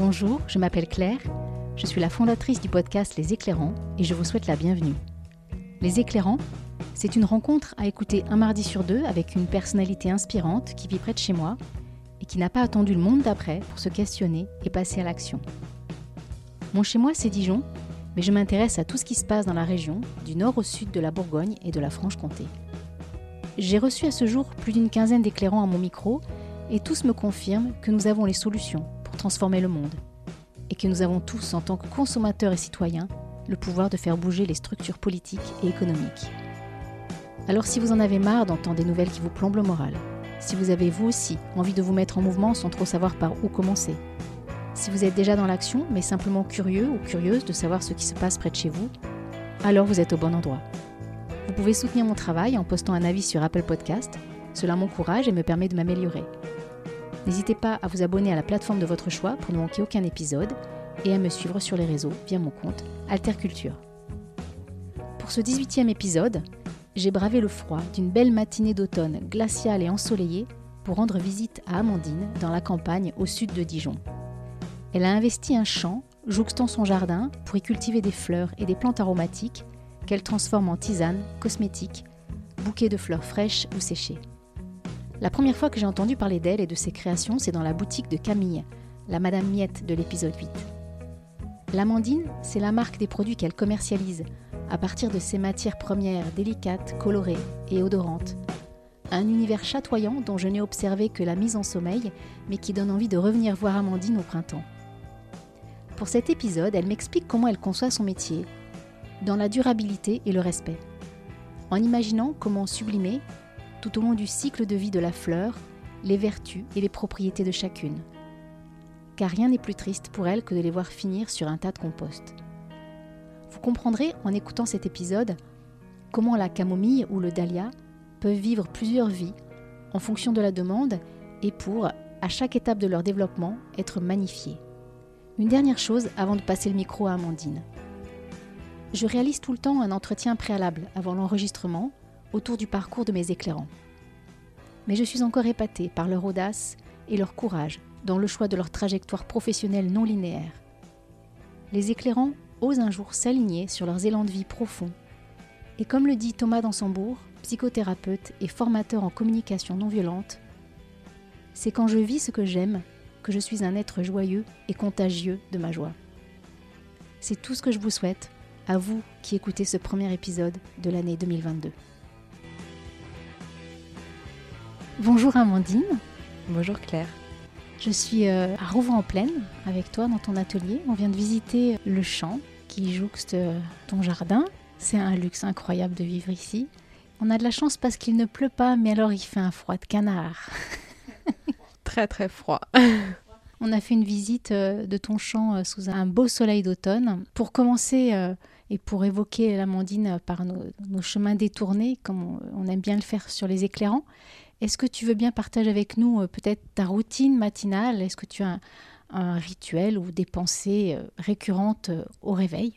Bonjour, je m'appelle Claire, je suis la fondatrice du podcast Les Éclairants et je vous souhaite la bienvenue. Les Éclairants, c'est une rencontre à écouter un mardi sur deux avec une personnalité inspirante qui vit près de chez moi et qui n'a pas attendu le monde d'après pour se questionner et passer à l'action. Mon chez moi, c'est Dijon, mais je m'intéresse à tout ce qui se passe dans la région, du nord au sud de la Bourgogne et de la Franche-Comté. J'ai reçu à ce jour plus d'une quinzaine d'éclairants à mon micro et tous me confirment que nous avons les solutions transformer le monde et que nous avons tous, en tant que consommateurs et citoyens, le pouvoir de faire bouger les structures politiques et économiques. Alors si vous en avez marre d'entendre des nouvelles qui vous plombent le moral, si vous avez vous aussi envie de vous mettre en mouvement sans trop savoir par où commencer, si vous êtes déjà dans l'action mais simplement curieux ou curieuse de savoir ce qui se passe près de chez vous, alors vous êtes au bon endroit. Vous pouvez soutenir mon travail en postant un avis sur Apple Podcast, cela m'encourage et me permet de m'améliorer. N'hésitez pas à vous abonner à la plateforme de votre choix pour ne manquer aucun épisode et à me suivre sur les réseaux via mon compte Alterculture. Pour ce 18e épisode, j'ai bravé le froid d'une belle matinée d'automne glaciale et ensoleillée pour rendre visite à Amandine dans la campagne au sud de Dijon. Elle a investi un champ jouxtant son jardin pour y cultiver des fleurs et des plantes aromatiques qu'elle transforme en tisanes, cosmétiques, bouquets de fleurs fraîches ou séchées. La première fois que j'ai entendu parler d'elle et de ses créations, c'est dans la boutique de Camille, la Madame Miette de l'épisode 8. L'amandine, c'est la marque des produits qu'elle commercialise à partir de ces matières premières délicates, colorées et odorantes. Un univers chatoyant dont je n'ai observé que la mise en sommeil, mais qui donne envie de revenir voir Amandine au printemps. Pour cet épisode, elle m'explique comment elle conçoit son métier, dans la durabilité et le respect, en imaginant comment sublimer, tout au long du cycle de vie de la fleur, les vertus et les propriétés de chacune. Car rien n'est plus triste pour elle que de les voir finir sur un tas de compost. Vous comprendrez en écoutant cet épisode comment la camomille ou le dahlia peuvent vivre plusieurs vies en fonction de la demande et pour, à chaque étape de leur développement, être magnifiés. Une dernière chose avant de passer le micro à Amandine. Je réalise tout le temps un entretien préalable avant l'enregistrement autour du parcours de mes éclairants. Mais je suis encore épatée par leur audace et leur courage dans le choix de leur trajectoire professionnelle non linéaire. Les éclairants osent un jour s'aligner sur leurs élans de vie profonds. Et comme le dit Thomas Dansembourg, psychothérapeute et formateur en communication non violente, c'est quand je vis ce que j'aime que je suis un être joyeux et contagieux de ma joie. C'est tout ce que je vous souhaite, à vous qui écoutez ce premier épisode de l'année 2022. Bonjour Amandine. Bonjour Claire. Je suis euh, à Rouvres-en-Plaine avec toi dans ton atelier. On vient de visiter le champ qui jouxte euh, ton jardin. C'est un luxe incroyable de vivre ici. On a de la chance parce qu'il ne pleut pas, mais alors il fait un froid de canard. très très froid. On a fait une visite euh, de ton champ sous un beau soleil d'automne. Pour commencer et pour évoquer l'Amandine par nos, nos, chemins détournés, comme on aime bien le faire sur les éclairants, est-ce que tu veux bien partager avec nous euh, peut-être ta routine matinale? Est-ce que tu as un, rituel ou des pensées euh, récurrentes euh, au réveil?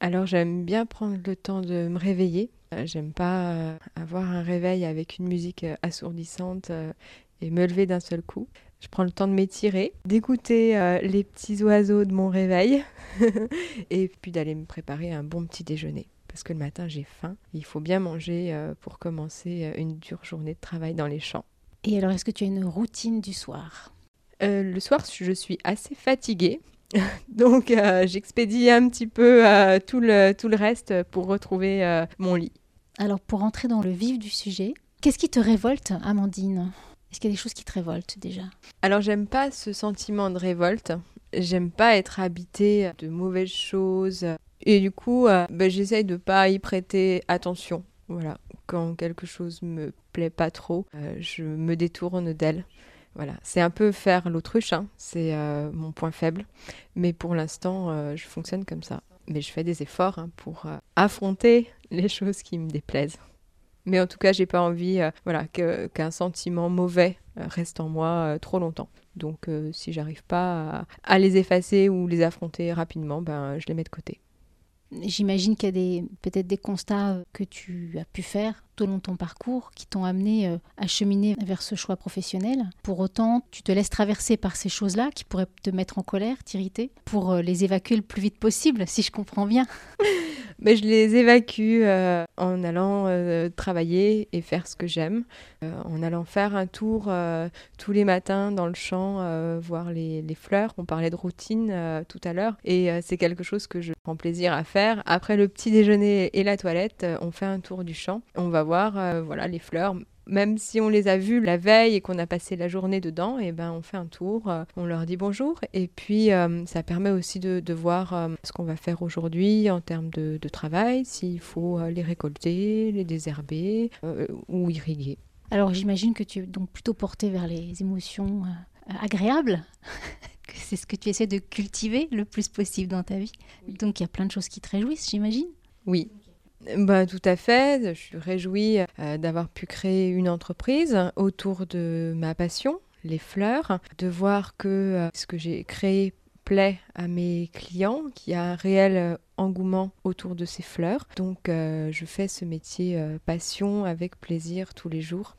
Alors j'aime bien prendre le temps de me réveiller. J'aime pas avoir un réveil avec une musique assourdissante et me lever d'un seul coup. Je prends le temps de m'étirer, d'écouter les petits oiseaux de mon réveil et puis d'aller me préparer un bon petit déjeuner parce que le matin j'ai faim. Il faut bien manger euh, pour commencer euh, une dure journée de travail dans les champs. Et alors, est-ce que tu as une routine du soir? Euh, Le soir, je suis assez fatiguée. Donc, j'expédie un petit peu tout, le, tout le reste pour retrouver mon lit. Alors, pour entrer dans le vif du sujet, qu'est-ce qui te révolte, Amandine? Est-ce qu'il y a des choses qui te révoltent déjà? Alors, j'aime pas ce sentiment de révolte. J'aime pas être habitée de mauvaises choses, et du coup, euh, bah, j'essaye de pas y prêter attention. Voilà, quand quelque chose me plaît pas trop, euh, je me détourne d'elle. Voilà, c'est un peu faire l'autruche, hein. c'est euh, mon point faible. Mais pour l'instant, je fonctionne comme ça. Mais je fais des efforts hein, pour affronter les choses qui me déplaisent. Mais en tout cas, j'ai pas envie voilà, qu'un sentiment mauvais reste en moi trop longtemps. Donc, si j'arrive pas à, à, les effacer ou les affronter rapidement, ben, je les mets de côté. J'imagine qu'il y a peut-être des constats que tu as pu faire tout long ton parcours qui t'ont amené euh, à cheminer vers ce choix professionnel. Pour autant, tu te laisses traverser par ces choses-là qui pourraient te mettre en colère, t'irriter, pour euh, les évacuer le plus vite possible, si je comprends bien. Mais je les évacue euh, en allant travailler et faire ce que j'aime, en allant faire un tour tous les matins dans le champ, voir les, les, fleurs. On parlait de routine tout à l'heure et c'est quelque chose que je prends plaisir à faire. Après le petit déjeuner et la toilette, on fait un tour du champ. On va voir euh, voilà, les fleurs. Même si on les a vues la veille et qu'on a passé la journée dedans, et eh ben on fait un tour, euh, on leur dit bonjour. Et puis euh, ça permet aussi de, de voir ce qu'on va faire aujourd'hui en termes de, de travail, s'il faut les récolter, les désherber ou irriguer. Alors j'imagine que tu es donc plutôt porté vers les émotions agréables c'est ce que tu essaies de cultiver le plus possible dans ta vie. Donc il y a plein de choses qui te réjouissent, j'imagine. Oui, bah, tout à fait. Je suis réjouie euh, d'avoir pu créer une entreprise autour de ma passion, les fleurs, de voir que euh, ce que j'ai créé plaît à mes clients, qu'il y a un réel euh, engouement autour de ces fleurs. Donc je fais ce métier passion avec plaisir tous les jours.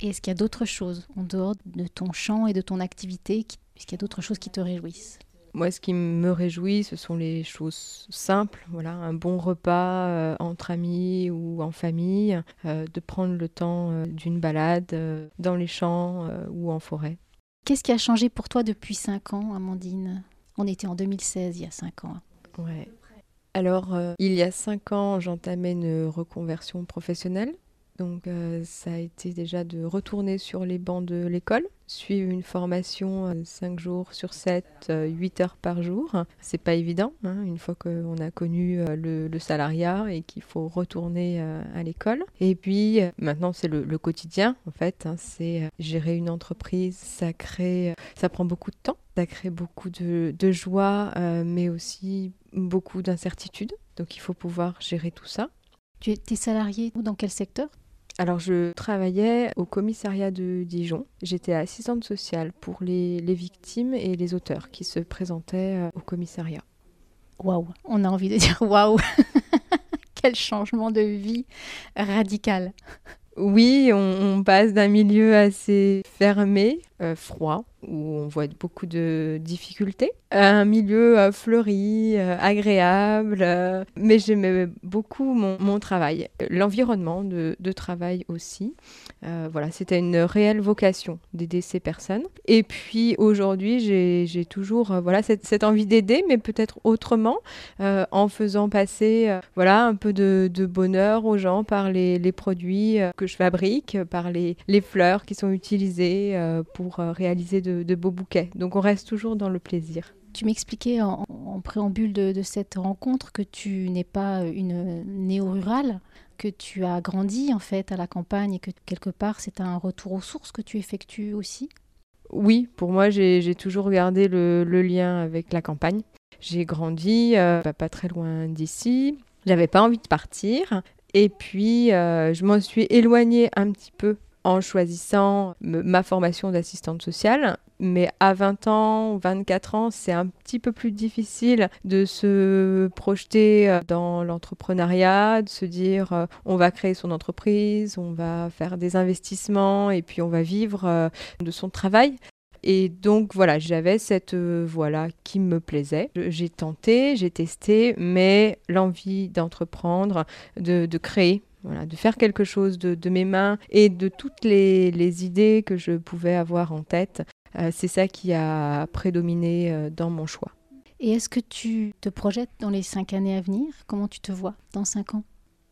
Et est-ce qu'il y a d'autres choses en dehors de ton champ et de ton activité Est-ce qu'il y a d'autres choses qui te réjouissent? Moi, ce qui me réjouit, ce sont les choses simples. Voilà, un bon repas euh, entre amis ou en famille, euh, de prendre le temps euh, d'une balade dans les champs ou en forêt. Qu'est-ce qui a changé pour toi depuis 5 ans, Amandine? On était en 2016, il y a 5 ans. Ouais. Alors, il y a 5 ans, j'entamais une reconversion professionnelle. Donc ça a été déjà de retourner sur les bancs de l'école, suivre une formation 5 euh, jours sur 7, 8 euh, heures par jour. C'est pas évident, hein, une fois qu'on a connu le, salariat et qu'il faut retourner à l'école. Et puis maintenant c'est le, quotidien en fait, hein, c'est gérer une entreprise, ça crée, ça prend beaucoup de temps, ça crée beaucoup de, de joie, mais aussi beaucoup d'incertitudes. Donc il faut pouvoir gérer tout ça. Tu es salarié dans quel secteur? Alors je travaillais au commissariat de Dijon. J'étais assistante sociale pour les, victimes et les auteurs qui se présentaient euh, au commissariat. Waouh, on a envie de dire waouh Quel changement de vie radical oui, on, passe d'un milieu assez fermé, euh, froid, où on voit beaucoup de difficultés, un milieu euh, fleuri, euh, agréable. mais j'aimais beaucoup mon, travail, l'environnement de, travail aussi. voilà, c'était une réelle vocation d'aider ces personnes. Et puis aujourd'hui, j'ai toujours voilà cette, envie d'aider, mais peut-être autrement, en faisant passer voilà un peu de, bonheur aux gens par les, produits que je fabrique, par les fleurs qui sont utilisées pour réaliser de de, beaux bouquets. Donc on reste toujours dans le plaisir. Tu m'expliquais en, préambule de, cette rencontre que tu n'es pas une néo-rurale, que tu as grandi en fait à la campagne et que quelque part c'est un retour aux sources que tu effectues aussi? Oui, pour moi j'ai toujours gardé le, lien avec la campagne. J'ai grandi euh, pas très loin d'ici. J'avais pas envie de partir. Et puis, euh, je m'en suis éloignée un petit peu en choisissant ma formation d'assistante sociale. Mais à 20 ans, 24 ans, c'est un petit peu plus difficile de se projeter euh, dans l'entrepreneuriat, de se dire euh, on va créer son entreprise, on va faire des investissements et puis on va vivre euh, de son travail. Et donc voilà, j'avais cette voie-là qui me plaisait. J'ai tenté, j'ai testé, mais l'envie d'entreprendre, de, créer, voilà, de faire quelque chose de, mes mains et de toutes les, idées que je pouvais avoir en tête. Euh, c'est ça qui a prédominé euh, dans mon choix. Et est-ce que tu te projettes dans les cinq années à venir? Comment tu te vois dans cinq ans?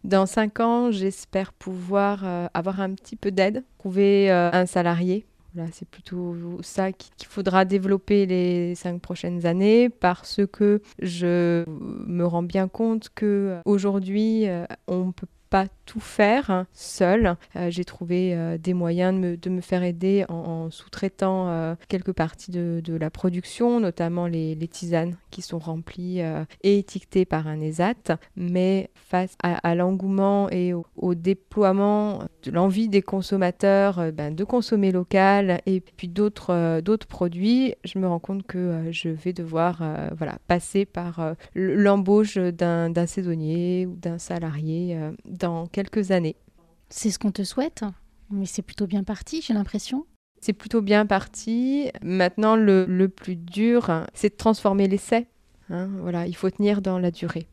Dans cinq ans, j'espère pouvoir euh, avoir un petit peu d'aide, trouver un salarié. Voilà, c'est plutôt ça qu'il faudra développer les cinq prochaines années parce que je me rends bien compte que aujourd'hui on peut pas tout faire seul. Euh, j'ai trouvé euh, des moyens de me, faire aider en, sous-traitant euh, quelques parties de, la production, notamment les, tisanes qui sont remplies et étiquetées par un ESAT. Mais face à, l'engouement et au, déploiement de l'envie des consommateurs ben, de consommer local et puis d'autres produits, je me rends compte que je vais devoir passer par l'embauche d'un saisonnier ou d'un salarié dans quelques années. C'est ce qu'on te souhaite, mais c'est plutôt bien parti, j'ai l'impression. C'est plutôt bien parti. Maintenant, le, plus dur, c'est de transformer l'essai. Hein, voilà, il faut tenir dans la durée.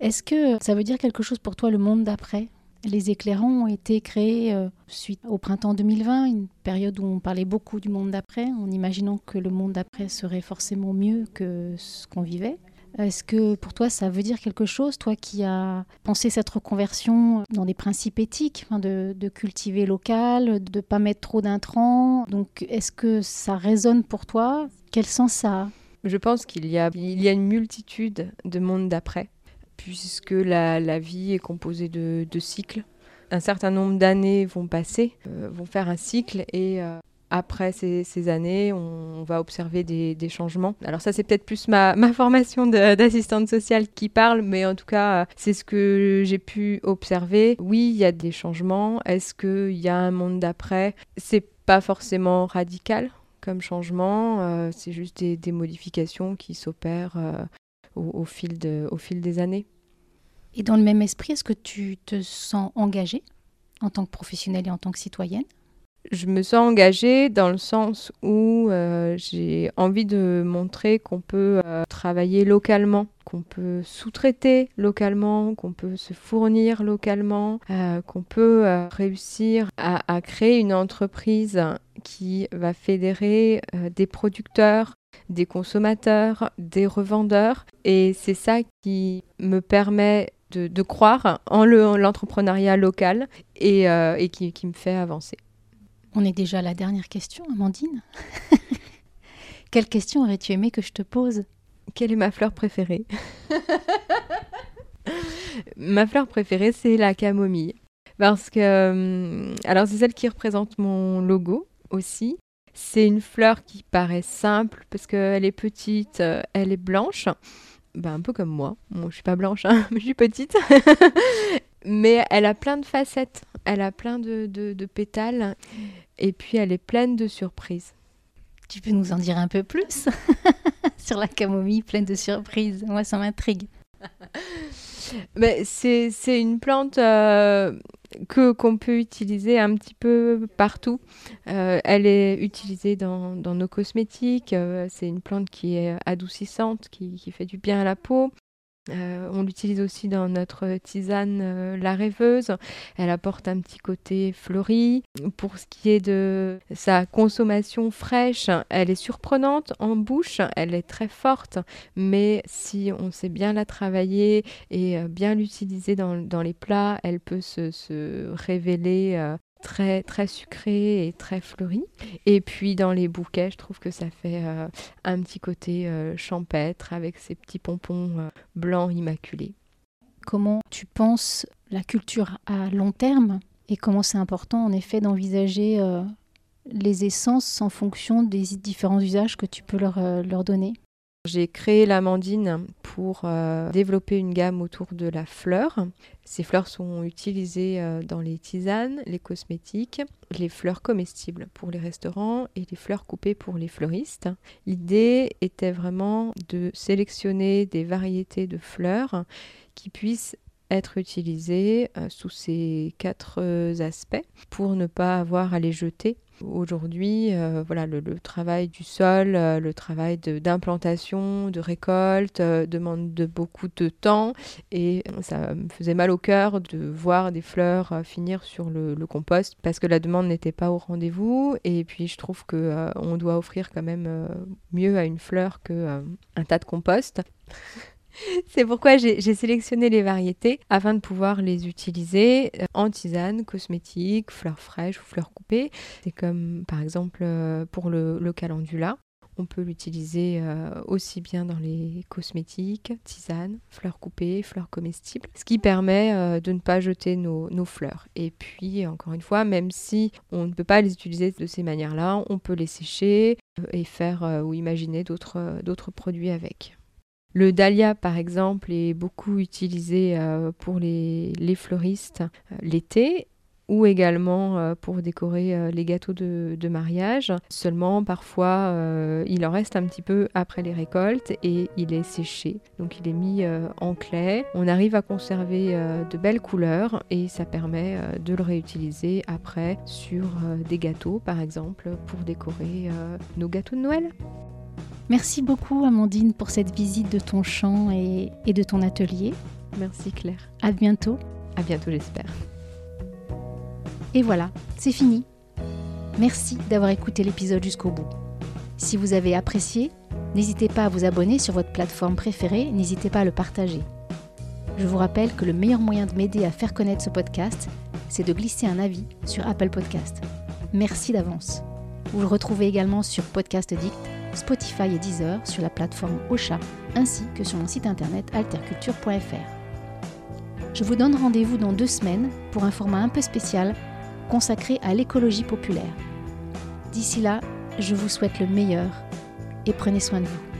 Est-ce que ça veut dire quelque chose pour toi le monde d'après? Les éclairants ont été créés euh, suite au printemps 2020, une période où on parlait beaucoup du monde d'après, en imaginant que le monde d'après serait forcément mieux que ce qu'on vivait. Est-ce que pour toi ça veut dire quelque chose, toi qui as pensé cette reconversion dans des principes éthiques, de, cultiver local, de ne pas mettre trop d'intrants? Donc est-ce que ça résonne pour toi? Quel sens ça a? Je pense qu'il y a, il y a une multitude de mondes d'après, puisque la, vie est composée de, cycles. Un certain nombre d'années vont passer, euh, vont faire un cycle et euh, après ces, années, on, va observer des, changements. Alors ça, c'est peut-être plus ma, formation d'assistante sociale qui parle, mais en tout cas, c'est ce que j'ai pu observer. Oui, il y a des changements. Est-ce qu'il y a un monde d'après? C'est pas forcément radical comme changement, euh, c'est juste des, modifications qui s'opèrent euh, au, fil au fil des années. Et dans le même esprit, est-ce que tu te sens engagée en tant que professionnelle et en tant que citoyenne? Je me sens engagée dans le sens où euh, j'ai envie de montrer qu'on peut euh, travailler localement, qu'on peut sous-traiter localement, qu'on peut se fournir localement, euh, qu'on peut réussir à, créer une entreprise qui va fédérer des producteurs, des consommateurs, des revendeurs. Et c'est ça qui me permet de, croire en l'entrepreneuriat local et, qui me fait avancer. On est déjà à la dernière question, Amandine. Quelle question aurais-tu aimé que je te pose? Quelle est ma fleur préférée? Ma fleur préférée, c'est la camomille. Parce que, euh, alors c'est celle qui représente mon logo aussi. C'est une fleur qui paraît simple parce qu'elle est petite, euh, elle est blanche. Ben, un peu comme moi. Bon, je suis pas blanche, hein, mais je suis petite. Mais elle a plein de facettes. Elle a plein de, de, pétales et puis elle est pleine de surprises. Tu peux nous en dire un peu plus sur la camomille pleine de surprises? Moi, ça m'intrigue. Mais c'est, c'est une plante euh, que qu'on peut utiliser un petit peu partout. Euh, elle est utilisée dans, dans nos cosmétiques. Euh, c'est une plante qui est adoucissante, qui, qui, fait du bien à la peau. Euh, on l'utilise aussi dans notre tisane euh, la rêveuse. Elle apporte un petit côté fleuri. Pour ce qui est de sa consommation fraîche, elle est surprenante en bouche, elle est très forte, mais si on sait bien la travailler et euh, bien l'utiliser dans, les plats, elle peut se, révéler très très sucré et très fleuri. Et puis dans les bouquets, je trouve que ça fait euh, un petit côté euh, champêtre avec ces petits pompons euh, blancs immaculés. Comment tu penses la culture à long terme et comment c'est important en effet d'envisager les essences en fonction des différents usages que tu peux leur, leur donner? J'ai créé l'amandine pour euh, développer une gamme autour de la fleur. Ces fleurs sont utilisées euh, dans les tisanes, les cosmétiques, les fleurs comestibles pour les restaurants et les fleurs coupées pour les fleuristes. L'idée était vraiment de sélectionner des variétés de fleurs qui puissent être utilisées euh, sous ces quatre aspects pour ne pas avoir à les jeter Aujourd'hui, euh, voilà, le, travail du sol, euh, le travail d'implantation, de, récolte euh, demande de beaucoup de temps et ça me faisait mal au cœur de voir des fleurs finir sur le, le, compost parce que la demande n'était pas au rendez-vous et puis je trouve que on doit offrir quand même mieux à une fleur que un tas de compost. C'est pourquoi j'ai sélectionné les variétés afin de pouvoir les utiliser euh, en tisane, cosmétique, fleurs fraîches ou fleurs coupées. C'est comme par exemple euh, pour le, calendula. On peut l'utiliser euh, aussi bien dans les cosmétiques, tisanes, fleurs coupées, fleurs comestibles, ce qui permet de ne pas jeter nos, nos, fleurs. Et puis, encore une fois, même si on ne peut pas les utiliser de ces manières-là, on peut les sécher et faire ou imaginer d'autres produits avec. Le dahlia, par exemple, est beaucoup utilisé euh, pour les, fleuristes euh, l'été ou également pour décorer les gâteaux de, mariage. Seulement, parfois, il en reste un petit peu après les récoltes et il est séché. Donc il est mis en clé. On arrive à conserver de belles couleurs et ça permet de le réutiliser après sur des gâteaux, par exemple, pour décorer nos gâteaux de Noël. Merci beaucoup Amandine pour cette visite de ton champ et, de ton atelier. Merci Claire. À bientôt. À bientôt j'espère. Et voilà, c'est fini. Merci d'avoir écouté l'épisode jusqu'au bout. Si vous avez apprécié, n'hésitez pas à vous abonner sur votre plateforme préférée, n'hésitez pas à le partager. Je vous rappelle que le meilleur moyen de m'aider à faire connaître ce podcast, c'est de glisser un avis sur Apple Podcast. Merci d'avance. Vous le retrouvez également sur Podcast Addict Spotify et Deezer sur la plateforme Ocha, ainsi que sur mon site internet alterculture.fr. Je vous donne rendez-vous dans deux semaines pour un format un peu spécial consacré à l'écologie populaire. D'ici là, je vous souhaite le meilleur et prenez soin de vous.